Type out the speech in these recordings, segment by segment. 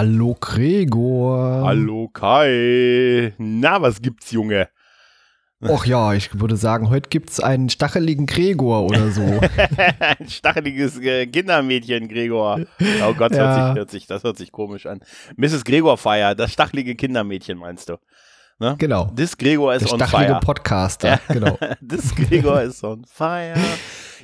Hallo Gregor. Hallo Kai. Na, was gibt's, Junge? Och ja, ich würde sagen, heute gibt's einen stacheligen Gregor oder so. Ein stacheliges äh, Kindermädchen, Gregor. Oh Gott, das, Ja. hört sich, hört sich, das hört sich komisch an. Mrs. Gregor Fire, das stachelige Kindermädchen, meinst du? Ne? Genau. This Gregor Der is on stachelige fire. Podcaster. Genau. This Gregor is on fire.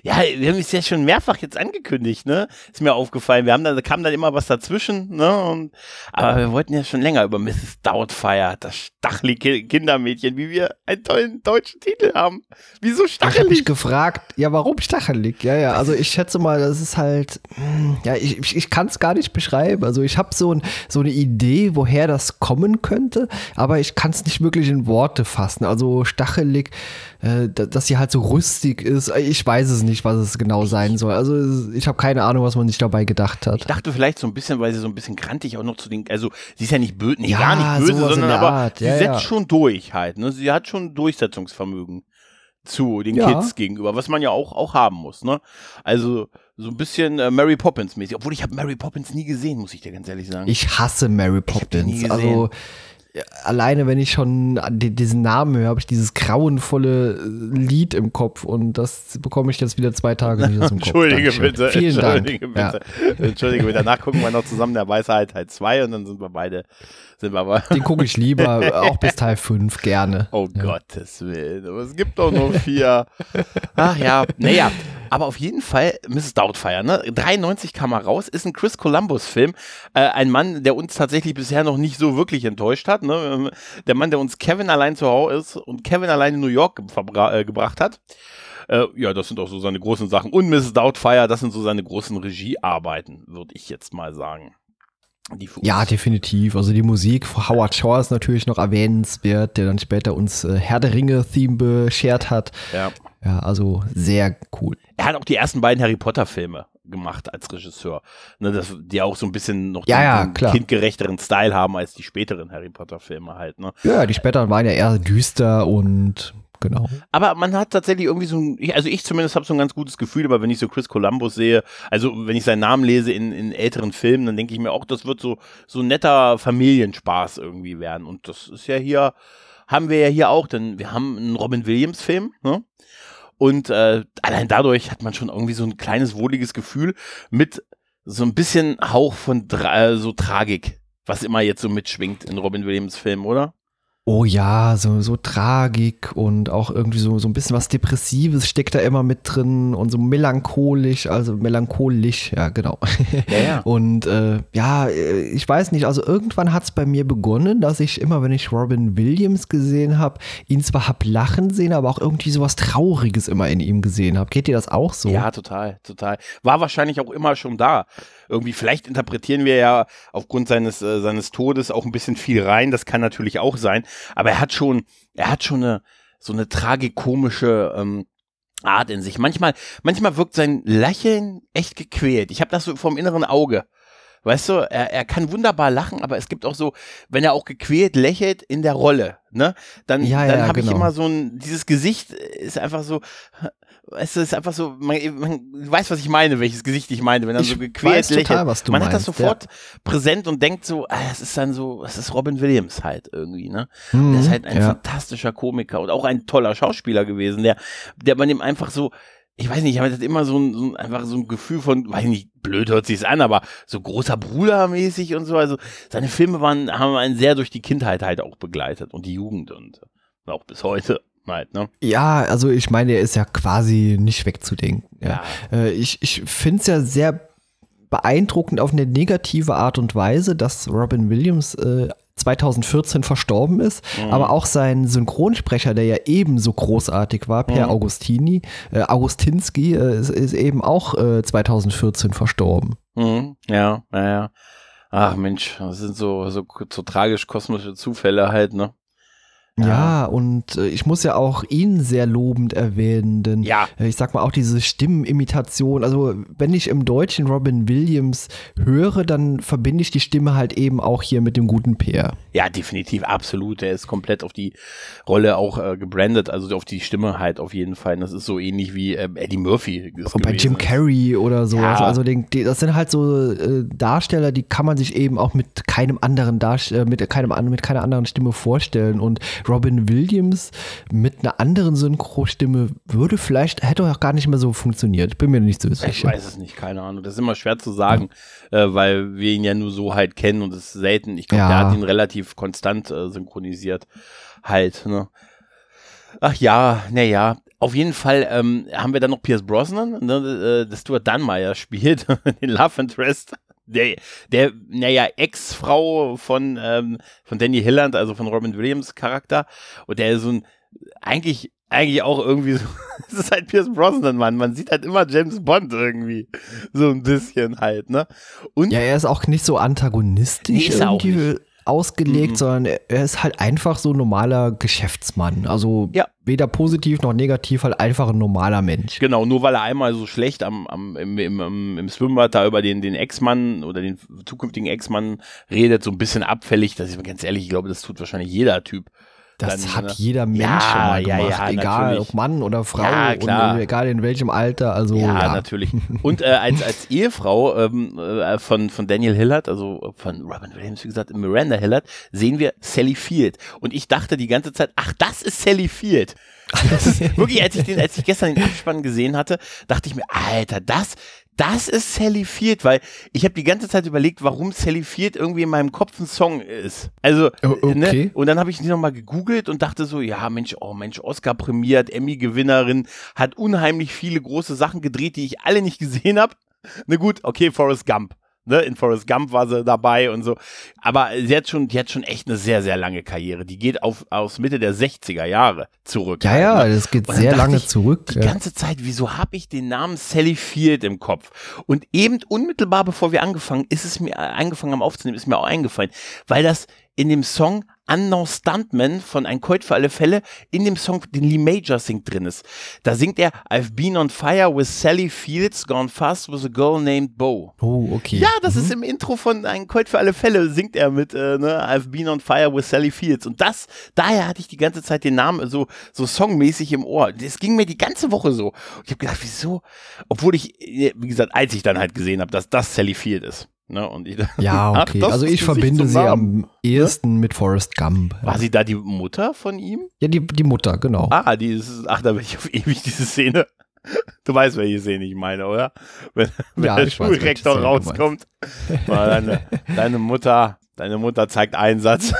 Ja, wir haben es ja schon mehrfach jetzt angekündigt, ne? Ist mir aufgefallen. Wir haben da, da kam dann immer was dazwischen, ne? Und, aber wir wollten ja schon länger über Mrs. Doubtfire, das stachelige Kindermädchen, wie wir einen tollen deutschen Titel haben. Wieso Ich habe mich stachelig? gefragt, ja, warum stachelig? Ja, ja, also ich schätze mal, das ist halt, hm, ja, ich, ich, ich kann es gar nicht beschreiben. Also ich habe so, ein, so eine Idee, woher das kommen könnte, aber ich kann es nicht wirklich in Worte fassen. Also stachelig, äh, da- dass sie halt so rüstig ist, ich weiß es nicht, was es genau sein soll. Also ich habe keine Ahnung, was man sich dabei gedacht hat. Ich dachte vielleicht so ein bisschen, weil sie so ein bisschen grantig auch noch zu den, also sie ist ja nicht böse, nee, Ja, gar nicht böse, sondern der aber Art, sie ja, setzt ja. schon durch halt, ne? Sie hat schon Durchsetzungsvermögen zu den Ja. Kids gegenüber, was man ja auch, auch haben muss, ne? Also so ein bisschen äh, Mary Poppins mäßig, obwohl ich habe Mary Poppins nie gesehen, muss ich dir ganz ehrlich sagen. Ich hasse Mary Poppins. Also alleine wenn ich schon diesen Namen höre, habe ich dieses grauenvolle äh, Lied im Kopf und das bekomme ich jetzt wieder zwei Tage aus dem Kopf. Entschuldige Dankeschön. bitte, Vielen entschuldige Dank. bitte. Entschuldige bitte. Danach gucken wir noch zusammen der Weisheit Teil 2 und dann sind wir beide, sind wir aber. Ja, den gucke ich lieber, auch bis Teil 5 gerne. Oh Gottes Willen, aber es gibt doch nur vier. Ach ja, naja, aber auf jeden Fall Mrs. Doubtfire, ne? 93 kam er raus, ist ein Chris Columbus-Film. Äh, ein Mann, der uns tatsächlich bisher noch nicht so wirklich enttäuscht hat, ne? Der Mann, der uns Kevin allein zu Hause ist und Kevin allein in New York äh, gebracht hat. Äh, ja, das sind auch so seine großen Sachen. Und Mrs. Doubtfire, das sind so seine großen Regiearbeiten, würde ich jetzt mal sagen. Die für Ja, definitiv. Also die Musik von Howard Shaw ist natürlich noch erwähnenswert, der dann später uns äh, Herr der Ringe-Theme beschert hat. ja. Ja, also sehr cool. Er hat auch die ersten beiden Harry Potter-Filme gemacht als Regisseur. Ne, das, die auch so ein bisschen noch Ja, den, ja, klar. kindgerechteren Style haben als die späteren Harry Potter-Filme halt. Ne? Ja, die späteren waren ja eher düster und genau. Aber man hat tatsächlich irgendwie so ein, also ich zumindest habe so ein ganz gutes Gefühl, aber wenn ich so Chris Columbus sehe, also wenn ich seinen Namen lese in, in älteren Filmen, dann denke ich mir auch, das wird so, so netter Familienspaß irgendwie werden. Und das ist ja hier, haben wir ja hier auch, denn wir haben einen Robin Williams-Film, ne? Und äh, allein dadurch hat man schon irgendwie so ein kleines wohliges Gefühl mit so ein bisschen Hauch von Dra äh, so Tragik, was immer jetzt so mitschwingt in Robin Williams Filmen, oder? Oh ja, so, so Tragik und auch irgendwie so, so ein bisschen was Depressives steckt da immer mit drin und so melancholisch, also melancholisch, ja, genau. Ja, ja. Und äh, ja, äh, ich weiß nicht, also irgendwann hat es bei mir begonnen, dass ich immer, wenn ich Robin Williams gesehen habe, ihn zwar hab lachen sehen, aber auch irgendwie sowas Trauriges immer in ihm gesehen habe. Geht dir das auch so? Ja, total, total. War wahrscheinlich auch immer schon da. Irgendwie, vielleicht interpretieren wir ja aufgrund seines, äh, seines Todes auch ein bisschen viel rein. Das kann natürlich auch sein. Aber er hat schon, er hat schon eine, so eine tragikomische ähm, Art in sich. Manchmal, manchmal wirkt sein Lächeln echt gequält. Ich habe das so vom inneren Auge. Weißt du, er, er kann wunderbar lachen, aber es gibt auch so, wenn er auch gequält lächelt in der Rolle, ne, dann, Ja, dann ja, habe ich genau. immer so ein, dieses Gesicht ist einfach so, du, ist einfach so, man, man weiß, was ich meine, welches Gesicht ich meine, wenn er Ich so gequält weiß total, lächelt. was du man hat das meinst, sofort präsent und denkt so, ah, es ist dann so, es ist Robin Williams halt irgendwie, ne? Mhm, Der ist halt ein ja. fantastischer Komiker und auch ein toller Schauspieler gewesen, der, der man ihm einfach so, ich weiß nicht, ich hatte immer so ein, so ein, einfach so ein Gefühl von, weiß nicht, blöd hört sich's an, aber so großer Bruder mäßig und so. Also seine Filme waren, haben einen sehr durch die Kindheit halt auch begleitet und die Jugend und auch bis heute halt, ne? Ja, also ich meine, er ist ja quasi nicht wegzudenken. Ja. Äh, ich ich finde es ja sehr beeindruckend auf eine negative Art und Weise, dass Robin Williams äh, 2014 verstorben ist, Mhm. aber auch sein Synchronsprecher, der ja ebenso großartig war, Per Mhm. Augustini, äh, Augustinski, äh, ist, ist eben auch äh, 2014 verstorben. Mhm. Ja, ja, ja. Ach Mensch, das sind so, so, so tragisch kosmische Zufälle halt, ne? Ja, und äh, ich muss ja auch ihn sehr lobend erwähnen, denn Ja. äh, ich sag mal auch diese Stimmenimitation, also wenn ich im Deutschen Robin Williams höre, dann verbinde ich die Stimme halt eben auch hier mit dem guten Peer. Ja, definitiv, absolut. Der ist komplett auf die Rolle auch äh, gebrandet, also auf die Stimme halt auf jeden Fall. Das ist so ähnlich wie ähm, Eddie Murphy. Und bei Jim. Carrey oder so. Ja. Also den, die, das sind halt so äh, Darsteller, die kann man sich eben auch mit keinem anderen Darst äh, mit keinem mit keiner anderen Stimme vorstellen. Und Robin Williams mit einer anderen Synchrostimme würde vielleicht hätte auch gar nicht mehr so funktioniert. Bin mir nicht so Ich sicher. weiß es nicht, keine Ahnung. Das ist immer schwer zu sagen, äh, weil wir ihn ja nur so halt kennen und es ist selten. Ich glaube, Ja. der hat ihn relativ konstant äh, synchronisiert. Halt, ne? Ach ja, naja. Auf jeden Fall ähm, haben wir dann noch Pierce Brosnan, ne, äh, das Stuart Dunmeyer spielt, den Love Interest. Der, der, naja, Ex-Frau von, ähm, von Danny Hilland, also von Robin Williams Charakter. Und der ist so ein, eigentlich, eigentlich auch irgendwie so, es ist halt Pierce Brosnan, Mann. Man sieht halt immer James Bond irgendwie. So ein bisschen halt, ne? Und Ja, er ist auch nicht so antagonistisch Nee, ist er auch irgendwie ausgelegt, Mhm. sondern er ist halt einfach so ein normaler Geschäftsmann. Also Ja. weder positiv noch negativ, halt einfach ein normaler Mensch. Genau, nur weil er einmal so schlecht am, am, im, im, im, im Schwimmbad da über den, den Ex-Mann oder den zukünftigen Ex-Mann redet, so ein bisschen abfällig. Das ist ganz ehrlich, ich glaube, das tut wahrscheinlich jeder Typ. Das Dann, hat ne? jeder Mensch Ja, schon mal ja, gemacht. ja, egal natürlich. ob Mann oder Frau Ja, und klar. egal in welchem Alter. Also ja, ja, natürlich. Und äh, als, als Ehefrau ähm, äh, von, von Daniel Hillard, also von Robin Williams, wie gesagt, Miranda Hillard, sehen wir Sally Field. Und ich dachte die ganze Zeit, ach, das ist Sally Field. Das ist wirklich, als ich, den, als ich gestern den Abspann gesehen hatte, dachte ich mir, Alter, das, das ist Sally Field, weil ich habe die ganze Zeit überlegt, warum Sally Field irgendwie in meinem Kopf ein Song ist. Also, Oh, okay. ne? und dann habe ich die nochmal gegoogelt und dachte so, ja, Mensch, oh Mensch, Oscar prämiert, Emmy-Gewinnerin, hat unheimlich viele große Sachen gedreht, die ich alle nicht gesehen habe. Na gut, okay, Forrest Gump. Ne, in Forrest Gump war sie dabei und so. Aber sie hat schon, die hat schon echt eine sehr, sehr lange Karriere. Die geht auf, aus Mitte der 60er Jahre zurück. ja, halt, ja, ne? das geht sehr lange ich, zurück. Die Ja. ganze Zeit, wieso habe ich den Namen Sally Field im Kopf? Und eben unmittelbar bevor wir angefangen, ist es mir äh, angefangen haben aufzunehmen, ist mir auch eingefallen, weil das in dem Song Unknown Stuntman von Ein Colt für alle Fälle in dem Song, den Lee Major singt drin ist. Da singt er I've been on fire with Sally Fields, gone fast with a girl named Bo. Oh, okay. Ja, das ist im Intro von Ein Colt für alle Fälle, singt er mit, äh, ne, I've been on fire with Sally Fields. Und das, daher hatte ich die ganze Zeit den Namen so, so songmäßig im Ohr. Das ging mir die ganze Woche so. Und ich habe gedacht, wieso? Obwohl ich, äh, wie gesagt, als ich dann halt gesehen habe, dass das Sally Field ist. Ne, und ich, Ja, Ach, okay. das also ich verbinde sie am ehesten mit Forrest Gump. War sie da die Mutter von ihm? Ja, die, die Mutter, genau. Ah, die ist, ach, da bin ich auf ewig diese Szene. Du weißt, welche Szene ich meine, oder? Wenn, wenn Ja, der Schulrektor rauskommt. Deine, deine Mutter, deine Mutter zeigt Einsatz.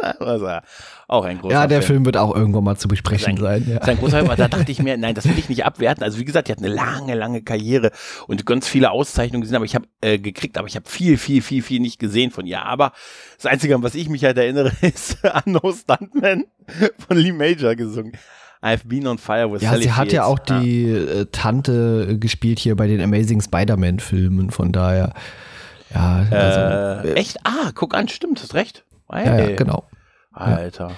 War auch ein großer ja, der Film. Film wird auch irgendwann mal zu besprechen Sein- sein. Ja. Das ist ein großer Film, aber da dachte ich mir, nein, das will ich nicht abwerten. Also wie gesagt, die hat eine lange, lange Karriere und ganz viele Auszeichnungen gesehen, aber ich habe äh, gekriegt, aber ich habe viel, viel, viel, viel nicht gesehen von ihr. Aber das Einzige, an was ich mich halt erinnere, ist No Stuntman von Lee Major gesungen. I've been on fire with Ja, Sally sie hat ja auch Fields. die äh, Tante gespielt hier bei den Amazing Spider-Man-Filmen, von daher. Ja, also, Äh, echt? Ah, guck an, stimmt, hast recht. Hey. ja, ja, genau. Alter.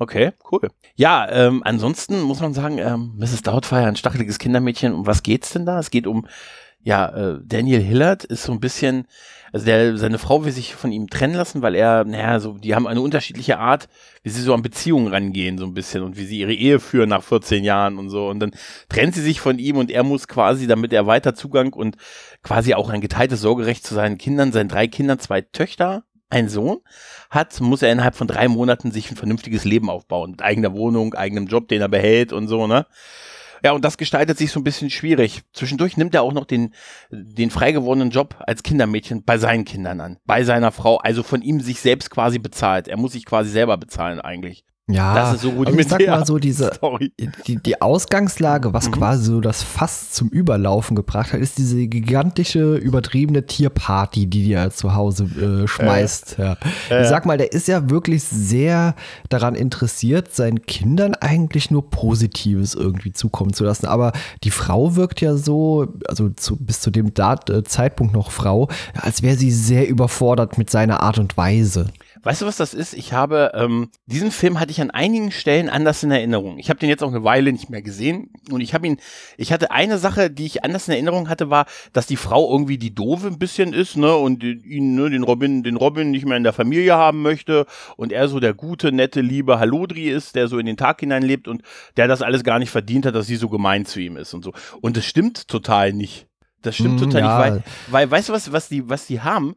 Okay, cool. Ja, ähm, ansonsten muss man sagen, ähm, Mrs. Doubtfire, ein stacheliges Kindermädchen. Um was geht's denn da? Es geht um, ja, äh, Daniel Hillard ist so ein bisschen, also der, seine Frau will sich von ihm trennen lassen, weil er, naja, so, die haben eine unterschiedliche Art, wie sie so an Beziehungen rangehen, so ein bisschen und wie sie ihre Ehe führen nach 14 Jahren und so. Und dann trennt sie sich von ihm und er muss quasi, damit er weiter Zugang und quasi auch ein geteiltes Sorgerecht zu seinen Kindern, seinen drei Kindern, zwei Töchter, ein Sohn hat, muss er innerhalb von drei Monaten sich ein vernünftiges Leben aufbauen. Mit eigener Wohnung, eigenem Job, den er behält und so, ne? Ja, und das gestaltet sich so ein bisschen schwierig. Zwischendurch nimmt er auch noch den, den frei gewordenen Job als Kindermädchen bei seinen Kindern an. Bei seiner Frau, also von ihm sich selbst quasi bezahlt. Er muss sich quasi selber bezahlen eigentlich. Ja, Das ist so also ich sag mal so, diese, Story. die, die Ausgangslage, was Mhm. quasi so das Fass zum Überlaufen gebracht hat, ist diese gigantische, übertriebene Tierparty, die die zu Hause äh, schmeißt. ja. Ich sag mal, der ist ja wirklich sehr daran interessiert, seinen Kindern eigentlich nur Positives irgendwie zukommen zu lassen. Aber die Frau wirkt ja so, also zu, bis zu dem Dat äh, Zeitpunkt noch Frau, als wäre sie sehr überfordert mit seiner Art und Weise. Weißt du, was das ist? Ich habe ähm, diesen Film hatte ich an einigen Stellen anders in Erinnerung. Ich habe den jetzt auch eine Weile nicht mehr gesehen und ich habe ihn. Ich hatte eine Sache, die ich anders in Erinnerung hatte, war, dass die Frau irgendwie die doofe ein bisschen ist, ne, und ihn, ne, den Robin, den Robin nicht mehr in der Familie haben möchte und er so der gute, nette, liebe Halodri ist, der so in den Tag hineinlebt und der das alles gar nicht verdient hat, dass sie so gemein zu ihm ist und so. Und das stimmt total nicht. Das stimmt Mm, total ja. nicht, weil, weil weißt du was, was die, was die haben?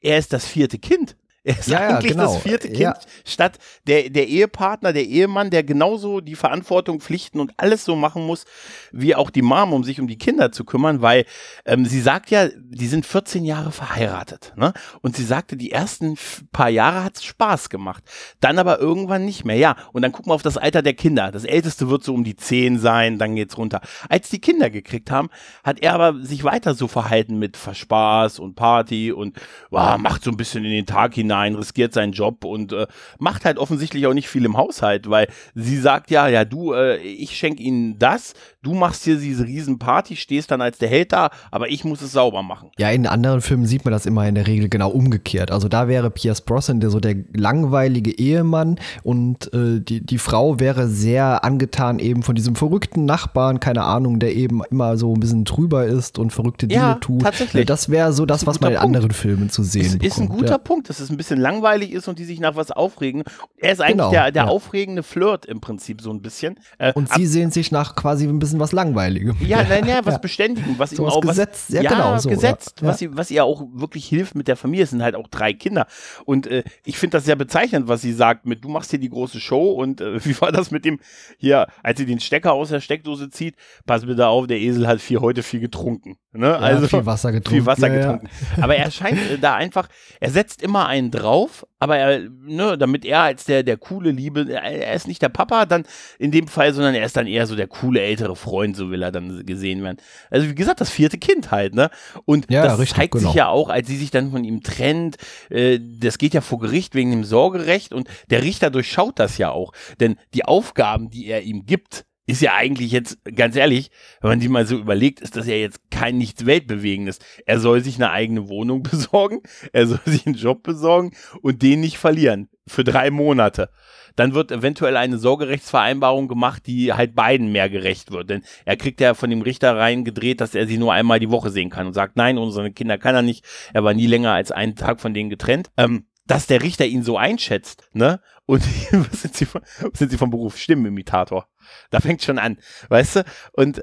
Er ist das vierte Kind. Er ist Ja, ja, eigentlich genau. das vierte Kind, Ja. statt der, der Ehepartner, der Ehemann, der genauso die Verantwortung, Pflichten und alles so machen muss, wie auch die Mom, um sich um die Kinder zu kümmern, weil ähm, sie sagt ja, die sind 14 Jahre verheiratet. Ne? Und sie sagte, die ersten paar Jahre hat es Spaß gemacht. Dann aber irgendwann nicht mehr. Ja, und dann gucken wir auf das Alter der Kinder. Das Älteste wird so um die 10 sein, dann geht's runter. Als die Kinder gekriegt haben, hat er aber sich weiter so verhalten mit Verspaß und Party und wow, macht so ein bisschen in den Tag hinein, riskiert seinen Job und äh, macht halt offensichtlich auch nicht viel im Haushalt, weil sie sagt ja, ja, du, äh, ich schenke ihnen das, du machst hier diese riesen Party, stehst dann als der Held da, aber ich muss es sauber machen. Ja, in anderen Filmen sieht man das immer in der Regel genau umgekehrt. Also da wäre Pierce Brosnan der so der langweilige Ehemann und äh, die, die Frau wäre sehr angetan eben von diesem verrückten Nachbarn, keine Ahnung, der eben immer so ein bisschen drüber ist und verrückte Dinge Ja, tut. tatsächlich. Das wäre so das, was man in Punkt. anderen Filmen zu sehen Ist, bekommt. ist ein guter ja. Punkt, dass es ein bisschen langweilig ist und die sich nach was aufregen. Er ist eigentlich Genau, der, der ja. aufregende Flirt im Prinzip so ein bisschen. Äh, Und sie sehen sich nach quasi ein bisschen was Langweiligem. Ja, nein, ja, was beständigen, was So ihm was auch was, gesetzt, ja, genau, so, gesetzt, ja, was ihr, was ihr auch wirklich hilft mit der Familie. Es sind halt auch drei Kinder und äh, ich finde das sehr bezeichnend, was sie sagt mit, du machst hier die große Show und äh, wie war das mit dem hier, als sie den Stecker aus der Steckdose zieht, pass bitte auf, der Esel hat viel heute viel getrunken, ne? also viel Wasser getrunken. viel Wasser getrunken. Aber er scheint äh, da einfach, er setzt immer einen drauf, aber er, ne, damit er als der, der coole Liebe, er, er ist nicht der Papa dann in dem Fall, sondern er ist dann eher so der coole ältere Freund, so will er dann gesehen werden. Also wie gesagt, das vierte Kind halt, ne? Und Ja, das richtig, zeigt genau. sich ja auch, als sie sich dann von ihm trennt, äh, das geht ja vor Gericht wegen dem Sorgerecht und der Richter durchschaut das ja auch. Denn die Aufgaben, die er ihm gibt, ist ja eigentlich jetzt, ganz ehrlich, wenn man die mal so überlegt, ist das ja jetzt kein nichts Weltbewegendes. Er soll sich eine eigene Wohnung besorgen, er soll sich einen Job besorgen und den nicht verlieren. Für drei Monate. Dann wird eventuell eine Sorgerechtsvereinbarung gemacht, die halt beiden mehr gerecht wird. Denn er kriegt ja von dem Richter reingedreht, dass er sie nur einmal die Woche sehen kann und sagt, nein, unsere Kinder kann er nicht. Er war nie länger als einen Tag von denen getrennt. Ähm, dass der Richter ihn so einschätzt, ne? Und was sind sie von, sind sie vom Beruf? Stimmenimitator. Da fängt schon an, weißt du? Und äh,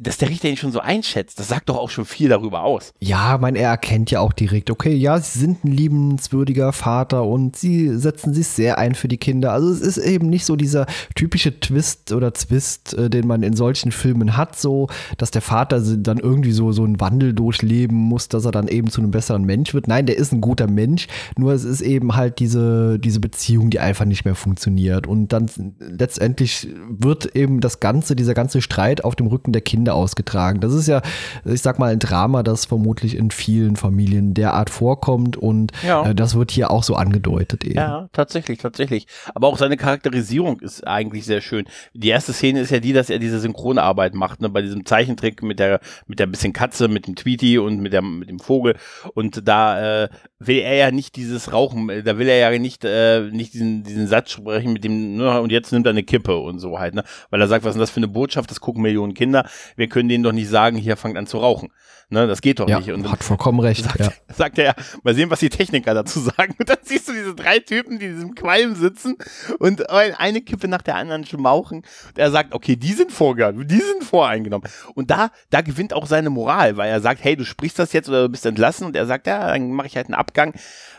dass der Richter ihn schon so einschätzt, das sagt doch auch schon viel darüber aus. Ja, mein, er erkennt ja auch direkt, okay, ja, sie sind ein liebenswürdiger Vater und sie setzen sich sehr ein für die Kinder. Also es ist eben nicht so dieser typische Twist oder Zwist, äh, den man in solchen Filmen hat, so, dass der Vater dann irgendwie so, so einen Wandel durchleben muss, dass er dann eben zu einem besseren Mensch wird. Nein, der ist ein guter Mensch, nur es ist eben halt diese, diese Beziehung, die einfach nicht mehr funktioniert. Und dann letztendlich wird eben das Ganze, dieser ganze Streit auf dem Rücken der Kinder ausgetragen. Das ist ja, ich sag mal, ein Drama, das vermutlich in vielen Familien derart vorkommt und Ja. äh, das wird hier auch so angedeutet eben. Ja, tatsächlich, tatsächlich. Aber auch seine Charakterisierung ist eigentlich sehr schön. Die erste Szene ist ja die, dass er diese Synchronarbeit macht, ne, bei diesem Zeichentrick mit der, mit der bisschen Katze, mit dem Tweety und mit der, mit dem Vogel. Und da äh, will er ja nicht dieses Rauchen, äh, da will er ja nicht, äh, nicht diesen, diesen Satz sprechen mit dem, und jetzt nimmt er eine Kippe und so halt, ne? Weil er sagt, was ist denn das für eine Botschaft? Das gucken Millionen Kinder. Wir können denen doch nicht sagen, hier fangt an zu rauchen. Ne, das geht doch Ja, nicht. Und hat vollkommen recht. sagt, Ja. sagt er ja, mal sehen, was die Techniker dazu sagen. Und dann siehst du diese drei Typen, die in diesem Qualm sitzen und eine Kippe nach der anderen schmauchen. Und er sagt, okay, die sind vorgegangen, die sind voreingenommen. Und da, da gewinnt auch seine Moral, weil er sagt, hey, du sprichst das jetzt oder du bist entlassen. Und er sagt, ja, dann mache ich halt einen Abgang.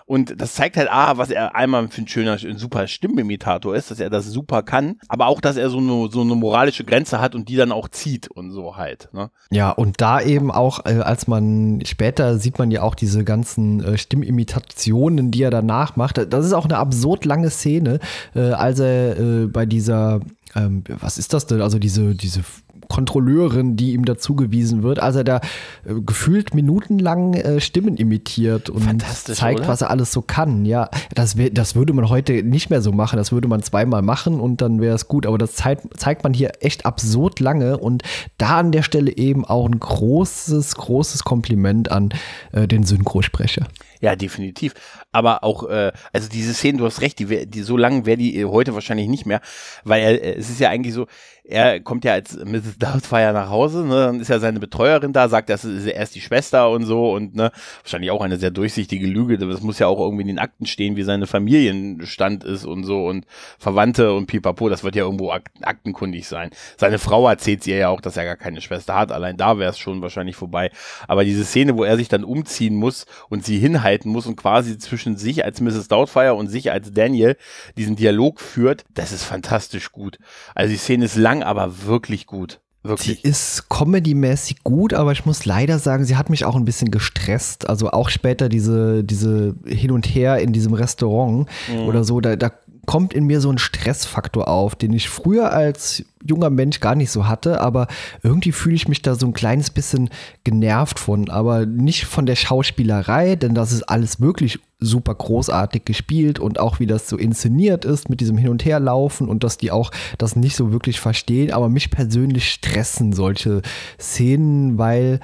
Und das zeigt halt, ah, was er einmal für ein schöner, ein super Stimmenimitator ist, dass er das super kann, aber auch, dass er so eine, so eine moralische Grenze hat und die dann auch zieht und so halt. Ne? Ja, und da eben auch, äh, als man später sieht man ja auch diese ganzen äh, Stimmimitationen, die er danach macht. Das ist auch eine absurd lange Szene, äh, als er bei dieser, ähm, was ist das denn? Also diese, diese Kontrolleurin, die ihm dazugewiesen wird, als er da äh, gefühlt minutenlang äh, Stimmen imitiert und zeigt, oder? was er alles so kann. Ja, das, wär, das würde man heute nicht mehr so machen. Das würde man zweimal machen und dann wäre es gut. Aber das zeigt, zeigt man hier echt absurd lange und da an der Stelle eben auch ein großes, großes Kompliment an äh, den Synchrosprecher. Ja, definitiv. Aber auch, äh, also diese Szene, du hast recht, die, die so lang wäre die heute wahrscheinlich nicht mehr, weil er, äh, es ist ja eigentlich so, er kommt ja als Mrs. Doubtfire nach Hause, ne, dann ist ja seine Betreuerin da, sagt, das ist erst die Schwester und so und ne, wahrscheinlich auch eine sehr durchsichtige Lüge, das muss ja auch irgendwie in den Akten stehen, wie seine Familienstand ist und so und Verwandte und pipapo, das wird ja irgendwo ak aktenkundig sein. Seine Frau erzählt ihr ja auch, dass er gar keine Schwester hat, allein da wäre es schon wahrscheinlich vorbei. Aber diese Szene, wo er sich dann umziehen muss und sie hinhalten muss und quasi zwischen sich als Mrs. Doubtfire und sich als Daniel diesen Dialog führt, das ist fantastisch gut. Also die Szene ist lang lang, aber wirklich gut. Wirklich. Sie ist comedymäßig gut, aber ich muss leider sagen, sie hat mich auch ein bisschen gestresst. Also auch später diese, diese Hin und Her in diesem Restaurant mhm. oder so, da, da kommt in mir so ein Stressfaktor auf, den ich früher als junger Mensch gar nicht so hatte, aber irgendwie fühle ich mich da so ein kleines bisschen genervt von, aber nicht von der Schauspielerei, denn das ist alles wirklich super großartig gespielt und auch wie das so inszeniert ist mit diesem Hin- und Herlaufen und dass die auch das nicht so wirklich verstehen, aber mich persönlich stressen solche Szenen, weil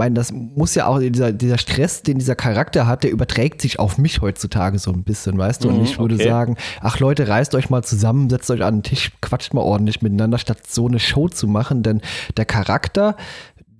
meine, das muss ja auch, dieser, dieser Stress, den dieser Charakter hat, der überträgt sich auf mich heutzutage so ein bisschen, weißt du? Und mhm, ich würde okay. sagen, ach Leute, reißt euch mal zusammen, setzt euch an den Tisch, quatscht mal ordentlich miteinander, statt so eine Show zu machen, denn der Charakter,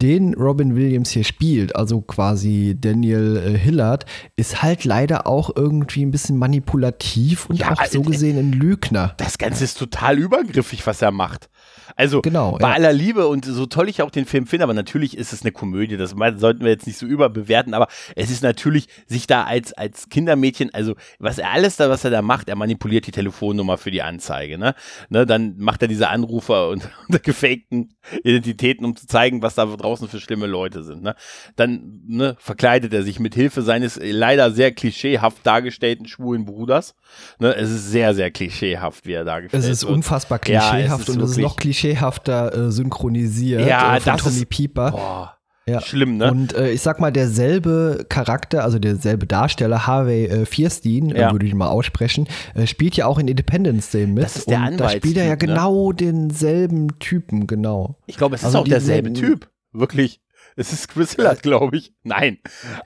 den Robin Williams hier spielt, also quasi Daniel äh, Hillard, ist halt leider auch irgendwie ein bisschen manipulativ und ja, auch so äh, gesehen ein Lügner. Das Ganze ist total übergriffig, was er macht. Also genau, bei ja. aller Liebe und so toll ich auch den Film finde, aber natürlich ist es eine Komödie, das sollten wir jetzt nicht so überbewerten, aber es ist natürlich sich da als, als Kindermädchen, also was er alles da, was er da macht, er manipuliert die Telefonnummer für die Anzeige, ne? ne dann macht er diese Anrufer und unter gefakten Identitäten, um zu zeigen, was da draußen für schlimme Leute sind, ne? Dann ne, verkleidet er sich mit Hilfe seines leider sehr klischeehaft dargestellten schwulen Bruders. Ne? Es ist sehr, sehr klischeehaft, wie er dargestellt wird. Es ist unfassbar klischeehaft ja, es und es ist noch klischeehafter äh, synchronisiert ja, äh, von das Tommy ist, Pieper. Boah. Ja. Schlimm, ne? Und äh, ich sag mal, derselbe Charakter, also derselbe Darsteller, Harvey äh, Fierstein, äh, ja. würde ich mal aussprechen, äh, spielt ja auch in Independence Day mit. Das ist der und da spielt er ja ne? genau denselben Typen, genau. Ich glaube, es ist also auch derselbe Typ. Wirklich. Es ist Chris Hillard, glaube ich. Nein.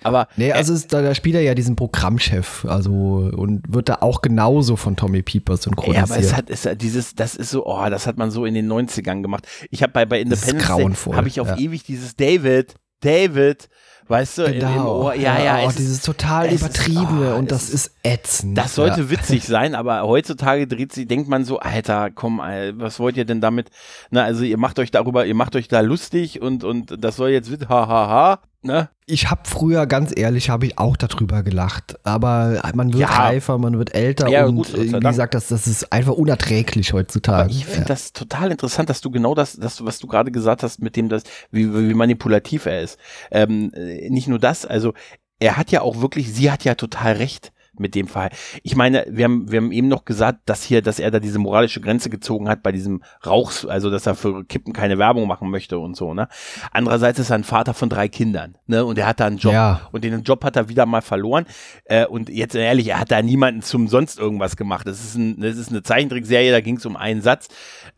Aber. Nee, also ist, da, da spielt er ja diesen Programmchef, also und wird da auch genauso von Tommy Pieper synchronisiert. Ja, aber es hat, es hat dieses, das ist so, oh, das hat man so in den 90ern gemacht. Ich habe bei, bei Independence habe ich auf ja. ewig dieses David, David, weißt du, genau. im Ohr. Ja, ja. ja oh, dieses total übertriebene ist, oh, und das ist, ist ätzend. Das sollte ja. witzig sein, aber heutzutage dreht sich, denkt man so, Alter, komm, was wollt ihr denn damit? Na, also ihr macht euch darüber, ihr macht euch da lustig und, und das soll jetzt, hahaha, ha, ha, ne? Ich habe früher, ganz ehrlich, habe ich auch darüber gelacht. Aber man wird ja. reifer, man wird älter ja, und gut, wie gesagt, das, das ist einfach unerträglich heutzutage. Aber ich finde ja. das total interessant, dass du genau das, das was du gerade gesagt hast, mit dem, das, wie, wie manipulativ er ist. Ähm, äh, nicht nur das, also er hat ja auch wirklich, sie hat ja total recht mit dem Fall. Ich meine, wir haben, wir haben eben noch gesagt, dass hier, dass er da diese moralische Grenze gezogen hat bei diesem Rauchs, also dass er für Kippen keine Werbung machen möchte und so, ne? Andererseits ist er ein Vater von drei Kindern, ne? Und er hat da einen Job. Ja. Und den Job hat er wieder mal verloren. Äh, und jetzt ehrlich, er hat da niemanden zum sonst irgendwas gemacht. Das ist, ein, das ist eine Zeichentrickserie, da ging es um einen Satz.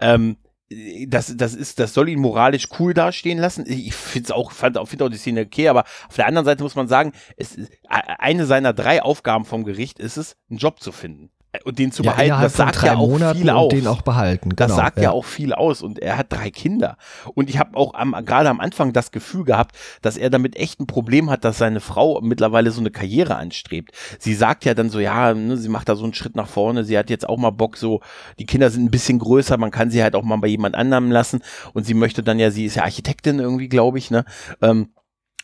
Ähm, das, das ist, das soll ihn moralisch cool dastehen lassen. Ich finde auch, fand finde auch die Szene okay, aber auf der anderen Seite muss man sagen, es, eine seiner drei Aufgaben vom Gericht ist es, einen Job zu finden und den zu ja, behalten, das sagt ja auch Monaten viel aus. den auch behalten. Genau, das sagt ja. ja. auch viel aus und er hat drei Kinder und ich habe auch am, gerade am Anfang das Gefühl gehabt, dass er damit echt ein Problem hat, dass seine Frau mittlerweile so eine Karriere anstrebt. Sie sagt ja dann so, ja, ne, sie macht da so einen Schritt nach vorne, sie hat jetzt auch mal Bock so, die Kinder sind ein bisschen größer, man kann sie halt auch mal bei jemand anderem lassen und sie möchte dann ja, sie ist ja Architektin irgendwie, glaube ich, ne, ähm,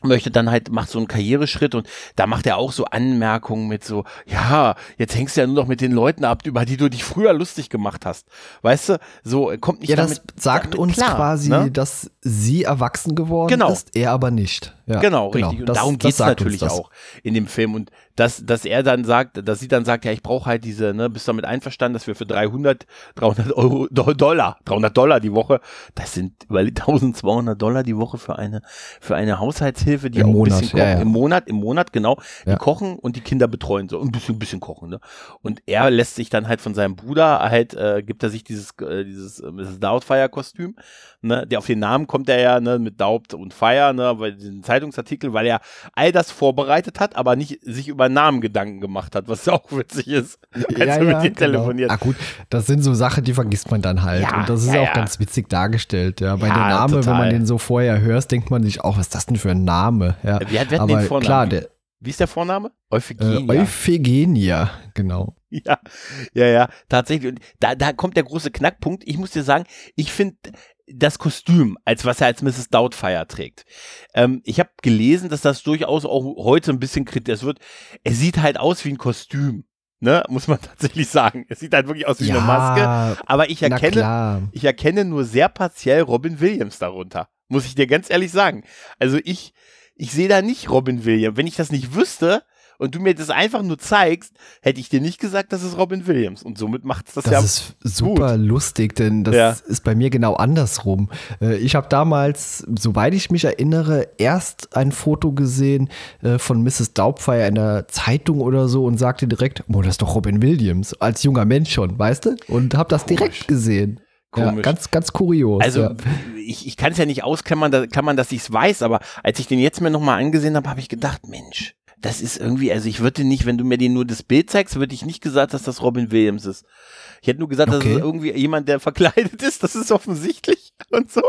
möchte dann halt, macht so einen Karriereschritt und da macht er auch so Anmerkungen mit so, ja, jetzt hängst du ja nur noch mit den Leuten ab, über die du dich früher lustig gemacht hast. Weißt du, so kommt nicht Ja, damit, das sagt damit uns klar, quasi, ne? dass sie erwachsen geworden genau. ist, er aber nicht. Ja, genau, genau, richtig. Und das, darum geht es natürlich auch in dem Film. Und dass, dass er dann sagt, dass sie dann sagt, ja, ich brauche halt diese, ne, bist damit einverstanden, dass wir für 300, 300 Euro, Dollar, 300 Dollar die Woche, das sind über 1200 Dollar die Woche für eine, für eine Haushaltshilfe, die Im auch Monat, ein bisschen kochen, ja, ja. im Monat, im Monat, genau, die kochen und die Kinder betreuen, so ein bisschen, ein bisschen kochen, ne. Und er lässt sich dann halt von seinem Bruder halt, äh, gibt er sich dieses, äh, dieses äh, Mrs. Doubtfire Kostüm, ne, der auf den Namen kommt er ja ne, mit Daubt und Feier, ne, bei diesem Zeitungsartikel, weil er all das vorbereitet hat, aber nicht sich über Namen Gedanken gemacht hat, was auch witzig ist, als Ja, er ja, mit ihm genau. telefoniert. Ah gut, das sind so Sachen, die vergisst man dann halt. Ja, und das ist ja, auch ja. ganz witzig dargestellt. Ja, bei Ja, der Name, wenn man den so vorher hört, denkt man sich auch, was ist das denn für ein Name? Ja, Wie hat- wer hat aber den Vornamen? klar, der Wie ist der Vorname? äh, Euphigenia. Euphigenia, genau. Ja, ja, ja, tatsächlich. Und da, da kommt der große Knackpunkt. Ich muss dir sagen, ich finde das Kostüm, als was er als Mrs. Doubtfire trägt. Ähm, ich habe gelesen, dass das durchaus auch heute ein bisschen kritisch wird. Es sieht halt aus wie ein Kostüm. Ne, muss man tatsächlich sagen. Es sieht halt wirklich aus wie eine Maske. Aber ich erkenne, ich erkenne nur sehr partiell Robin Williams darunter. Muss ich dir ganz ehrlich sagen. Also ich, ich sehe da nicht Robin Williams. Wenn ich das nicht wüsste und du mir das einfach nur zeigst, hätte ich dir nicht gesagt, das ist Robin Williams. Und somit macht es das, Das ja. ist super lustig, denn das Ja. ist bei mir genau andersrum. Äh, Ich habe damals, soweit ich mich erinnere, erst ein Foto gesehen äh, von Mrs. Daubfire in der Zeitung oder so und sagte direkt, oh, das ist doch Robin Williams, als junger Mensch schon, weißt du? Und habe das direkt gesehen. Ja, Komisch. ganz, ganz kurios. also ja. ich, ich kann es ja nicht ausklammern, da, klammern, dass ich es weiß, aber als ich den jetzt mir nochmal angesehen habe, habe ich gedacht, Mensch, das ist irgendwie, also ich würde nicht, wenn du mir den nur das Bild zeigst, würde ich nicht gesagt, dass das Robin Williams ist. Ich hätte nur gesagt, das Okay. ist irgendwie jemand, der verkleidet ist, das ist offensichtlich und so.